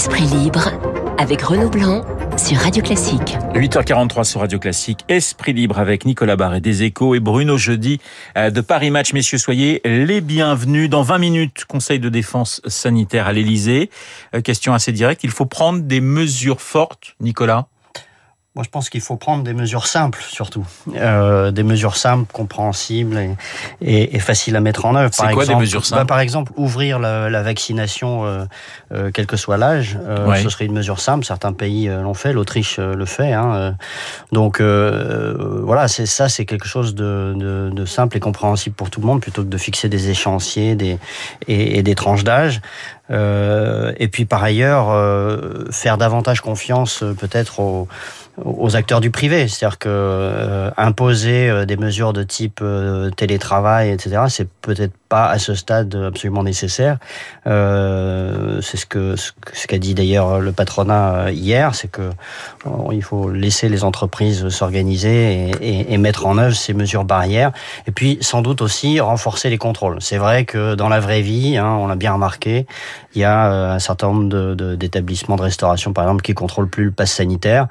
Esprit libre avec Renaud Blanc sur Radio Classique. 8h43 sur Radio Classique, Esprit libre avec Nicolas Barré des Échos et Bruno Jeudi euh, de Paris Match. Messieurs, soyez les bienvenus. Dans 20 minutes, Conseil de défense sanitaire à l'Elysée. Euh, question assez directe, il faut prendre des mesures fortes, Nicolas? Moi, je pense qu'il faut prendre des mesures simples, surtout. Euh, des mesures simples, compréhensibles et, et, et, faciles à mettre en œuvre. C'est quoi des mesures simples bah, Par exemple, ouvrir la, la vaccination, euh, euh, quel que soit l'âge, euh, ouais. ce serait une mesure simple. Certains pays euh, l'ont fait, l'Autriche le fait. Hein. Donc, voilà, c'est ça, c'est quelque chose de, de, de, simple et compréhensible pour tout le monde, plutôt que de fixer des échéanciers des, et, et des tranches d'âge. Euh, et puis par ailleurs, euh, faire davantage confiance euh, peut-être aux, aux, acteurs du privé, c'est-à-dire que euh, imposer des mesures de type télétravail, etc., c'est peut-être pas à ce stade absolument nécessaire. Euh, c'est ce que ce qu'a dit d'ailleurs le patronat hier, c'est que bon, il faut laisser les entreprises s'organiser et, et, et, mettre en œuvre ces mesures barrières. Et puis sans doute aussi renforcer les contrôles. C'est vrai que dans la vraie vie, hein, on l'a bien remarqué, il y a un certain nombre d'établissements de, restauration, par exemple, qui contrôlent plus le pass sanitaire.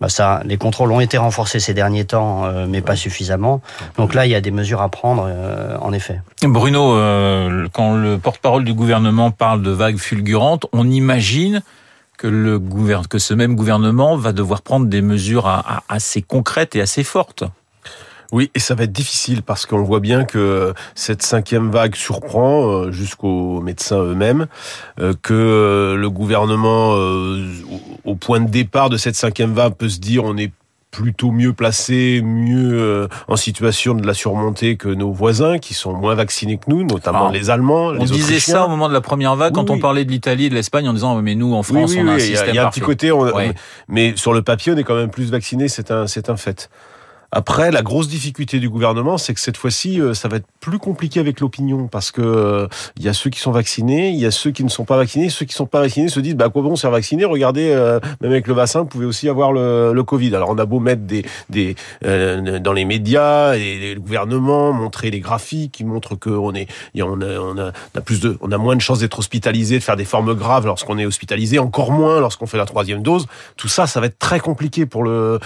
Bah ça, les contrôles ont été renforcés ces derniers temps, euh, mais pas suffisamment. Donc là, il y a des mesures à prendre, euh, en effet. Bruno, euh, quand le porte-parole du gouvernement parle de vagues fulgurantes, on imagine que, le que ce même gouvernement va devoir prendre des mesures assez concrètes et assez fortes. Oui, et ça va être difficile parce qu'on voit bien que cette cinquième vague surprend euh, jusqu'aux médecins eux-mêmes, euh, que le gouvernement, euh, au point de départ de cette cinquième vague, peut se dire on est plutôt mieux placé, mieux en situation de la surmonter que nos voisins qui sont moins vaccinés que nous, notamment les Allemands. On les disait ça au moment de la première vague oui, quand on parlait de l'Italie et de l'Espagne en disant mais nous en France oui, on a un système Il y a, un petit côté, on, mais sur le papier on est quand même plus vaccinés, c'est un c'est un fait. Après, la grosse difficulté du gouvernement, c'est que cette fois-ci, ça va être plus compliqué avec l'opinion parce que il y a ceux qui sont vaccinés, il y a ceux qui ne sont pas vaccinés. Ceux qui ne sont pas vaccinés se disent, bah quoi bon, c'est vacciné. Regardez, euh, même avec le vaccin, vous pouvez aussi avoir le, le Covid. Alors on a beau mettre des, des euh, dans les médias et le gouvernement montrer les graphiques qui montrent que on est, on a, on a, on a plus de, on a moins de chances d'être hospitalisé, de faire des formes graves lorsqu'on est hospitalisé, encore moins lorsqu'on fait la troisième dose. Tout ça, ça va être très compliqué pour le,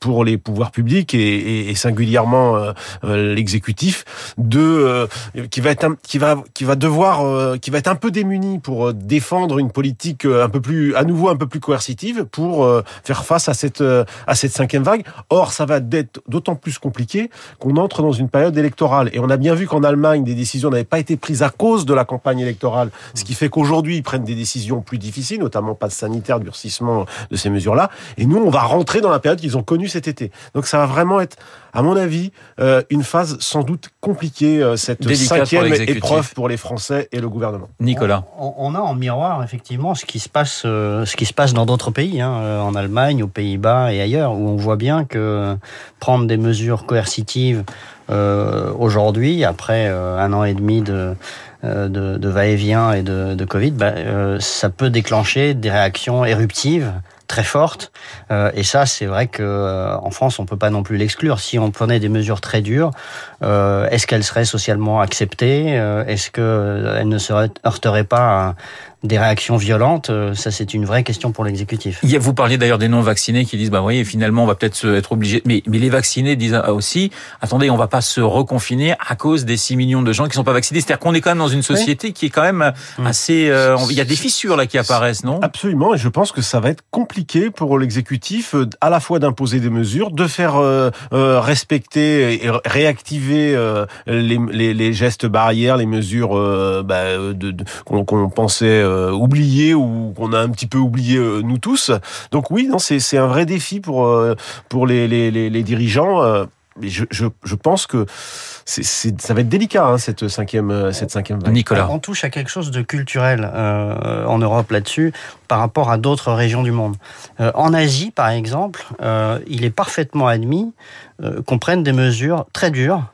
pour les pouvoirs publics et et, singulièrement euh, l'exécutif de euh, qui va être un, qui va qui va devoir euh, qui va être un peu démuni pour défendre une politique un peu plus à nouveau un peu plus coercitive pour faire face à cette à cette cinquième vague. Or ça va être d'autant plus compliqué qu'on entre dans une période électorale et on a bien vu qu'en Allemagne des décisions n'avaient pas été prises à cause de la campagne électorale, ce qui fait qu'aujourd'hui ils prennent des décisions plus difficiles, notamment pas de sanitaire, durcissement de ces mesures-là. Et nous on va rentrer dans la période qu'ils ont connue cet été. Donc ça va vraiment être à mon avis, euh, une phase sans doute compliquée, euh, cette Délicate cinquième pour épreuve pour les Français et le gouvernement. Nicolas. On, on, a en miroir, effectivement, ce qui se passe, euh, ce qui se passe dans d'autres pays, hein, en Allemagne, aux Pays-Bas et ailleurs, où on voit bien que prendre des mesures coercitives aujourd'hui, après un an et demi de de, de va-et-vient et de, de Covid, bah, euh, ça peut déclencher des réactions éruptives très forte. Euh, et ça, c'est vrai que euh, en France, on peut pas non plus l'exclure. Si on prenait des mesures très dures, euh, est-ce qu'elles seraient socialement acceptées Est-ce qu'elles ne se heurteraient pas à des réactions violentes, ça c'est une vraie question pour l'exécutif. Vous parliez d'ailleurs des non-vaccinés qui disent, bah voyez, finalement on va peut-être être obligé. Mais, mais les vaccinés disent aussi, attendez, on va pas se reconfiner à cause des 6 millions de gens qui sont pas vaccinés. C'est-à-dire qu'on est quand même dans une société oui. qui est quand même assez... Euh, il y a des fissures là qui apparaissent, non? Absolument, et je pense que ça va être compliqué pour l'exécutif à la fois d'imposer des mesures, de faire euh, euh, respecter et réactiver euh, les, les, gestes barrières, les mesures bah, qu'on qu pensait oublier ou qu'on a un petit peu oublié nous tous. Donc oui, c'est un vrai défi pour pour les, les dirigeants. Mais je, je, je pense que c'est ça va être délicat hein, cette cinquième cette cinquième vague. Nicolas, on touche à quelque chose de culturel euh, en Europe là-dessus par rapport à d'autres régions du monde. Euh, en Asie, par exemple, euh, il est parfaitement admis qu'on prenne des mesures très dures,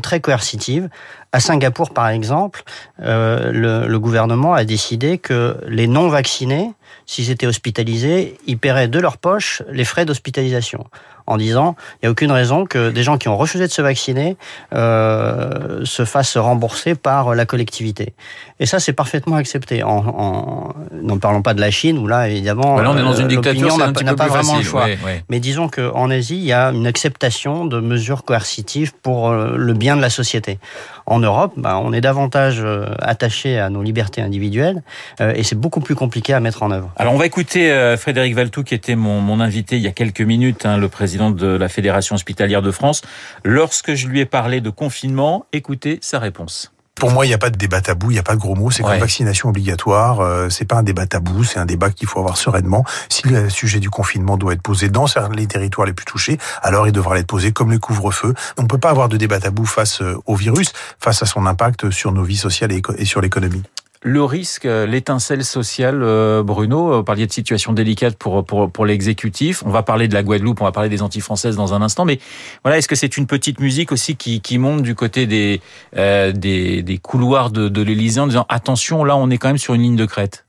très coercitives, À Singapour, par exemple, le, le gouvernement a décidé que les non vaccinés s'ils étaient hospitalisés, ils paieraient de leur poche les frais d'hospitalisation en disant il n'y a aucune raison que des gens qui ont refusé de se vacciner euh, se fassent rembourser par la collectivité. Et ça, c'est parfaitement accepté. En, n'en parlons pas de la Chine, où là, évidemment, on est dans une euh, dictature, n'a pas vraiment le choix. Mais disons qu'en Asie, il y a une acceptation de mesures coercitives pour euh, le bien de la société. En Europe, bah, on est davantage euh, attaché à nos libertés individuelles et c'est beaucoup plus compliqué à mettre en œuvre. Alors on va écouter euh, Frédéric Valtou qui était mon, mon, invité il y a quelques minutes, hein, le président de la Fédération hospitalière de France. Lorsque je lui ai parlé de confinement, écoutez sa réponse. Pour moi, il n'y a pas de débat tabou, il n'y a pas de gros mots. C'est ouais. vaccination obligatoire. Euh, c'est pas un débat tabou, c'est un débat qu'il faut avoir sereinement. Si le sujet du confinement doit être posé dans les territoires les plus touchés, alors il devra être posé comme le couvre-feu. On ne peut pas avoir de débat tabou face euh, au virus, face à son impact sur nos vies sociales et sur l'économie le risque, euh, l'étincelle sociale, euh, Bruno, euh, vous parliez de situation délicate pour, pour, pour l'exécutif. On va parler de la Guadeloupe, on va parler des anti-françaises dans un instant, mais voilà, est-ce que c'est une petite musique aussi qui, qui monte du côté des, des, des, couloirs de, de l'Élysée en disant attention, là on est quand même sur une ligne de crête?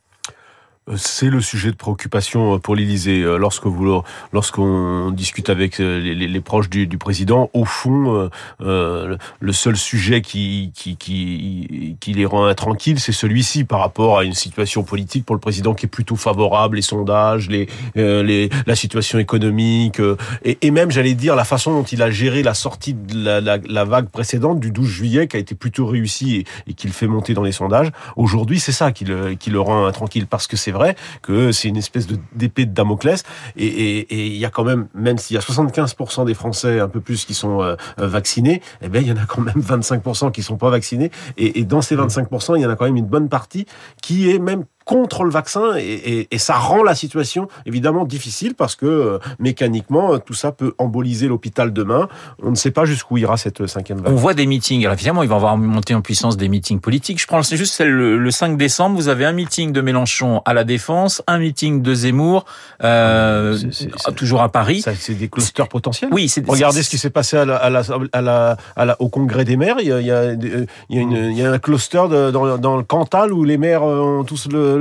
C'est le sujet de préoccupation euh, pour l'Élysée. Euh, lorsque vous, lorsqu'on discute avec euh, les, proches du, président, au fond, le seul sujet qui, qui, qui, qui les rend intranquilles, c'est celui-ci par rapport à une situation politique pour le président qui est plutôt favorable, les sondages, les, les la situation économique, et, même, j'allais dire, la façon dont il a géré la sortie de la, la, la vague précédente du 12 juillet, qui a été plutôt réussie et, et qu'il fait monter dans les sondages. Aujourd'hui, c'est ça qui le, qui le rend intranquille, parce que c'est vrai que c'est une espèce d'épée de, Damoclès. Et il y a quand même, même s'il y a 75% des Français, un peu plus, qui sont euh, vaccinés, eh bien, il y en a quand même 25% qui sont pas vaccinés. Et, et dans ces 25%, il y en a quand même une bonne partie qui est même contre le vaccin et, et, et, ça rend la situation évidemment difficile parce que euh, mécaniquement tout ça peut emboliser l'hôpital demain. On ne sait pas jusqu'où ira cette cinquième vague. On voit des meetings. Alors évidemment, il va y avoir monté en puissance des meetings politiques. Je prends c'est juste le, le 5 décembre. Vous avez un meeting de Mélenchon à la Défense, un meeting de Zemmour, euh, c toujours à Paris. C'est des clusters potentiels. Oui. Regardez ce qui s'est passé à la, à la, à la, à la, au Congrès des maires. Il y a, il y a, il y a, une, il y a un cluster de, dans, dans le Cantal où les maires ont tous le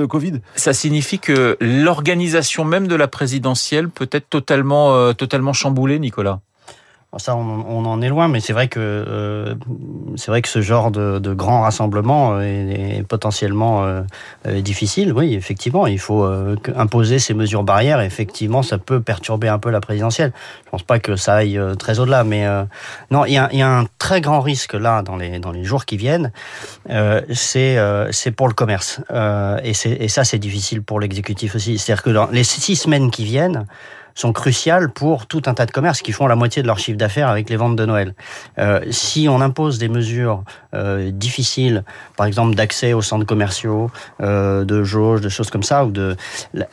Ça signifie que l'organisation même de la présidentielle peut être totalement, euh, totalement chamboulée, Nicolas? Ça, on, en est loin, mais c'est vrai que euh, c'est vrai que ce genre de, grand rassemblement est, est potentiellement euh, euh, difficile. Oui, effectivement, il faut euh, imposer ces mesures barrières. Effectivement, ça peut perturber un peu la présidentielle. Je pense pas que ça aille euh, très au-delà, mais non, il y a, y a, un très grand risque là dans les dans les jours qui viennent. c'est c'est pour le commerce, et, et ça, c'est difficile pour l'exécutif aussi. C'est-à-dire que dans les six semaines qui viennent sont cruciales pour tout un tas de commerces qui font la moitié de leur chiffre d'affaires avec les ventes de Noël. Euh, si on impose des mesures euh, difficiles, par exemple d'accès aux centres commerciaux, euh, de jauge, de choses comme ça, ou de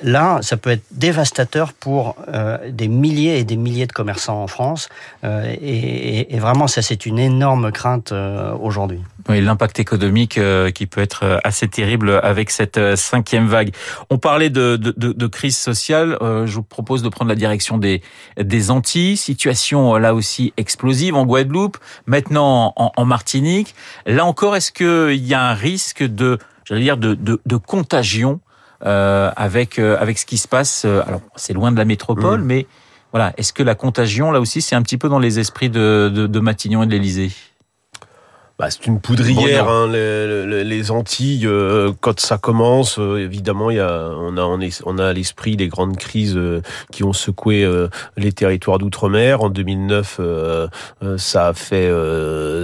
là, ça peut être dévastateur pour euh, des milliers et des milliers de commerçants en France. Euh, et, et, vraiment, ça c'est une énorme crainte euh, aujourd'hui. Oui, l'impact économique qui peut être assez terrible avec cette cinquième vague. On parlait de, de, de, de crise sociale. je vous propose de prendre la direction des, des Antilles. Situation là aussi explosive en Guadeloupe, maintenant en, en Martinique. Là encore, est-ce qu'il y a un risque de, j'allais dire, de, de, de contagion euh, avec euh, avec ce qui se passe Alors, c'est loin de la métropole, mmh. mais voilà, est-ce que la contagion là aussi, c'est un petit peu dans les esprits de, de, de Matignon et de l'Élysée? Bah, c'est une poudrière, hein, les, les, les, Antilles. Euh, quand ça commence, euh, évidemment, il y a, on a, on, est, on a à l'esprit les grandes crises euh, qui ont secoué euh, les territoires d'outre-mer. En 2009, euh, euh, ça a fait,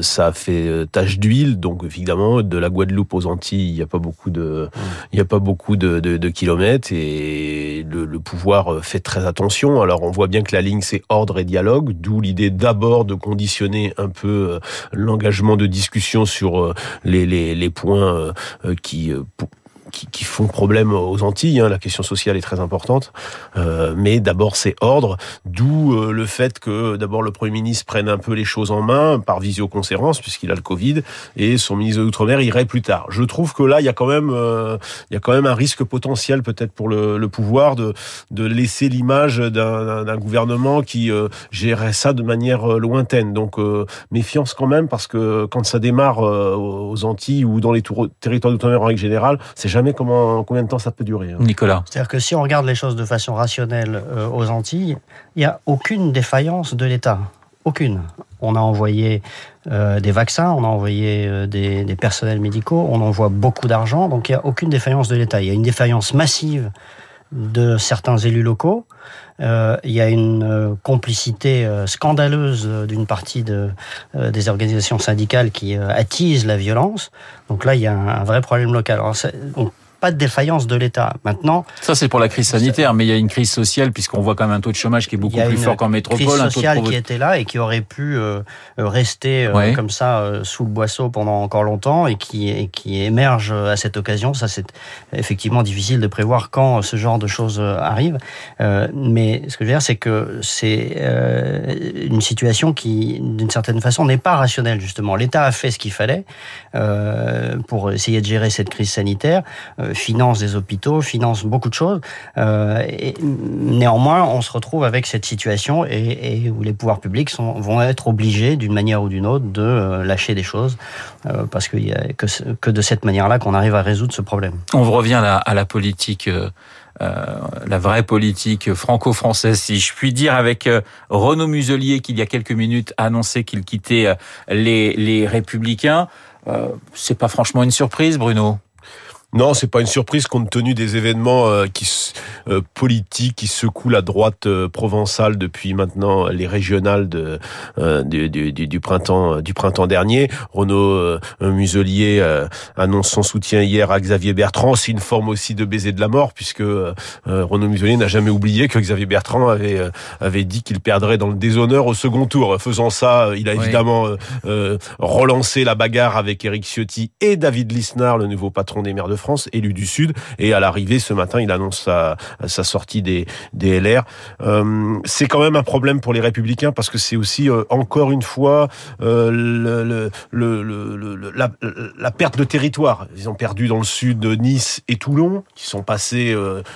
ça a fait tache d'huile. Donc, évidemment, de la Guadeloupe aux Antilles, il n'y a pas beaucoup de, il a pas beaucoup de, de, de kilomètres et le, le, pouvoir fait très attention. Alors, on voit bien que la ligne c'est ordre et dialogue, d'où l'idée d'abord de conditionner un peu l'engagement de discussion sur euh, les, les, les points euh, qui qui, font problème aux Antilles. Hein. La question sociale est très importante, euh, mais d'abord c'est ordre, d'où euh, le fait que d'abord le Premier ministre prenne un peu les choses en main par visioconférence puisqu'il a le Covid et son ministre de l'outre-mer irait plus tard. Je trouve que là il y a quand même euh, il y a quand même un risque potentiel peut-être pour le, pouvoir de de laisser l'image d'un gouvernement qui gérerait ça de manière lointaine. Donc méfiance quand même parce que quand ça démarre aux Antilles ou dans les territoires d'outre-mer en règle générale, c'est jamais comment, combien de temps ça peut durer. Hein. Nicolas. C'est-à-dire que si on regarde les choses de façon rationnelle euh, aux Antilles, il n'y a aucune défaillance de l'État. Aucune. On a envoyé euh, des vaccins, on a envoyé euh, des, des, personnels médicaux, on envoie beaucoup d'argent, donc il n'y a aucune défaillance de l'État. Il y a une défaillance massive de certains élus locaux. Euh, il y a une euh, complicité euh, scandaleuse d'une partie de, des organisations syndicales qui attise la violence. Donc là, il y a un, vrai problème local. Pas de défaillance de l'État. Maintenant, ça c'est pour la crise sanitaire, mais il y a une crise sociale puisqu'on voit quand même un taux de chômage qui est beaucoup plus fort qu'en métropole. Crise sociale qui était là et qui aurait pu euh, rester euh, comme ça euh, sous le boisseau pendant encore longtemps et qui et qui émerge à cette occasion. Ça c'est effectivement difficile de prévoir quand ce genre de choses arrive. mais ce que je veux dire, c'est que c'est une situation qui, d'une certaine façon, n'est pas rationnelle justement. L'État a fait ce qu'il fallait pour essayer de gérer cette crise sanitaire finance des hôpitaux, finance beaucoup de choses. Euh, néanmoins, on se retrouve avec cette situation et, où les pouvoirs publics vont être obligés, d'une manière ou d'une autre, de euh, lâcher des choses, euh, parce que, que, de cette manière-là qu'on arrive à résoudre ce problème. On revient à la, politique. La vraie politique franco-française, si je puis dire, avec Renaud Muselier qui il y a quelques minutes a annoncé qu'il quittait les, les Républicains. c'est pas franchement une surprise, Bruno? Non, c'est pas une surprise compte tenu des événements euh, qui euh, politiques qui secouent la droite euh, provençale depuis maintenant les régionales de, du, du, du, printemps du printemps dernier. Renaud Muselier annonce son soutien hier à Xavier Bertrand. C'est une forme aussi de baiser de la mort puisque Renaud Muselier n'a jamais oublié que Xavier Bertrand avait avait dit qu'il perdrait dans le déshonneur au second tour. Faisant ça, il a évidemment relancé la bagarre avec Éric Ciotti et David Lisnard, le nouveau patron des maires de France, élu du Sud. Et à l'arrivée, ce matin, il annonce sa, sa sortie des, des LR. Euh, c'est quand même un problème pour les Républicains parce que c'est aussi, euh, encore une fois, euh, le, le, le, la, la, perte de territoire. Ils ont perdu dans le Sud Nice et Toulon, qui sont passés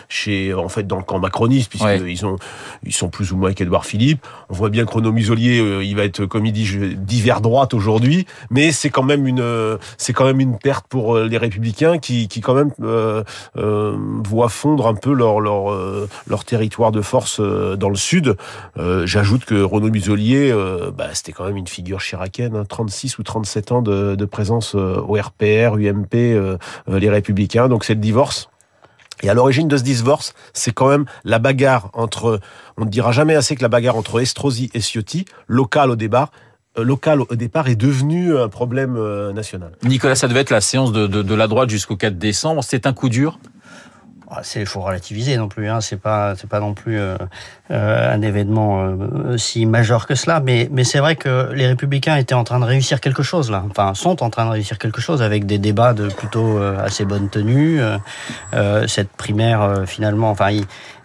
chez, en fait, dans le camp macroniste, puisqu'ils ils ont, ils sont plus ou moins avec Édouard Philippe. On voit bien que Renaud Muselier, il va être, comme il dit, divers droite aujourd'hui, mais c'est quand même une, c'est quand même une perte pour les Républicains qui, qui quand même euh, euh, voient fondre un peu leur leur, euh, territoire de force dans le sud. J'ajoute que Renaud Muselier, bah, c'était quand même une figure chiracienne, hein, 36 ou 37 ans de, présence au RPR, UMP, les Républicains. Donc c'est le divorce. Et à l'origine de ce divorce, c'est quand même la bagarre entre, on ne dira jamais assez que la bagarre entre Estrosi et Ciotti, locale au départ, local au départ est devenu un problème euh, national. Nicolas, ça devait être la séance de, de, de la droite jusqu'au 4 décembre. C'est un coup dur? Ah, il faut relativiser non plus. Hein. C'est pas, c'est pas non plus euh, euh, un événement euh, si majeur que cela. Mais, mais c'est vrai que les Républicains étaient en train de réussir quelque chose là. Enfin, sont en train de réussir quelque chose avec des débats de plutôt assez bonne tenue. cette primaire, finalement, enfin,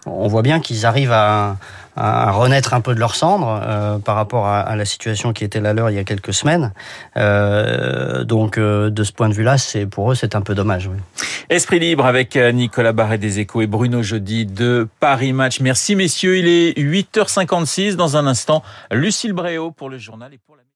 on voit bien qu'ils arrivent à à renaître un peu de leur cendre euh, par rapport à, à, la situation qui était la leur il y a quelques semaines. Euh, donc euh, de ce point de vue-là, c'est pour eux c'est un peu dommage. Oui. Esprit libre avec euh, Nicolas Barret des Échos et Bruno Jeudi de Paris Match. Merci messieurs, il est 8h56 dans un instant. Lucille Bréau pour le journal et pour la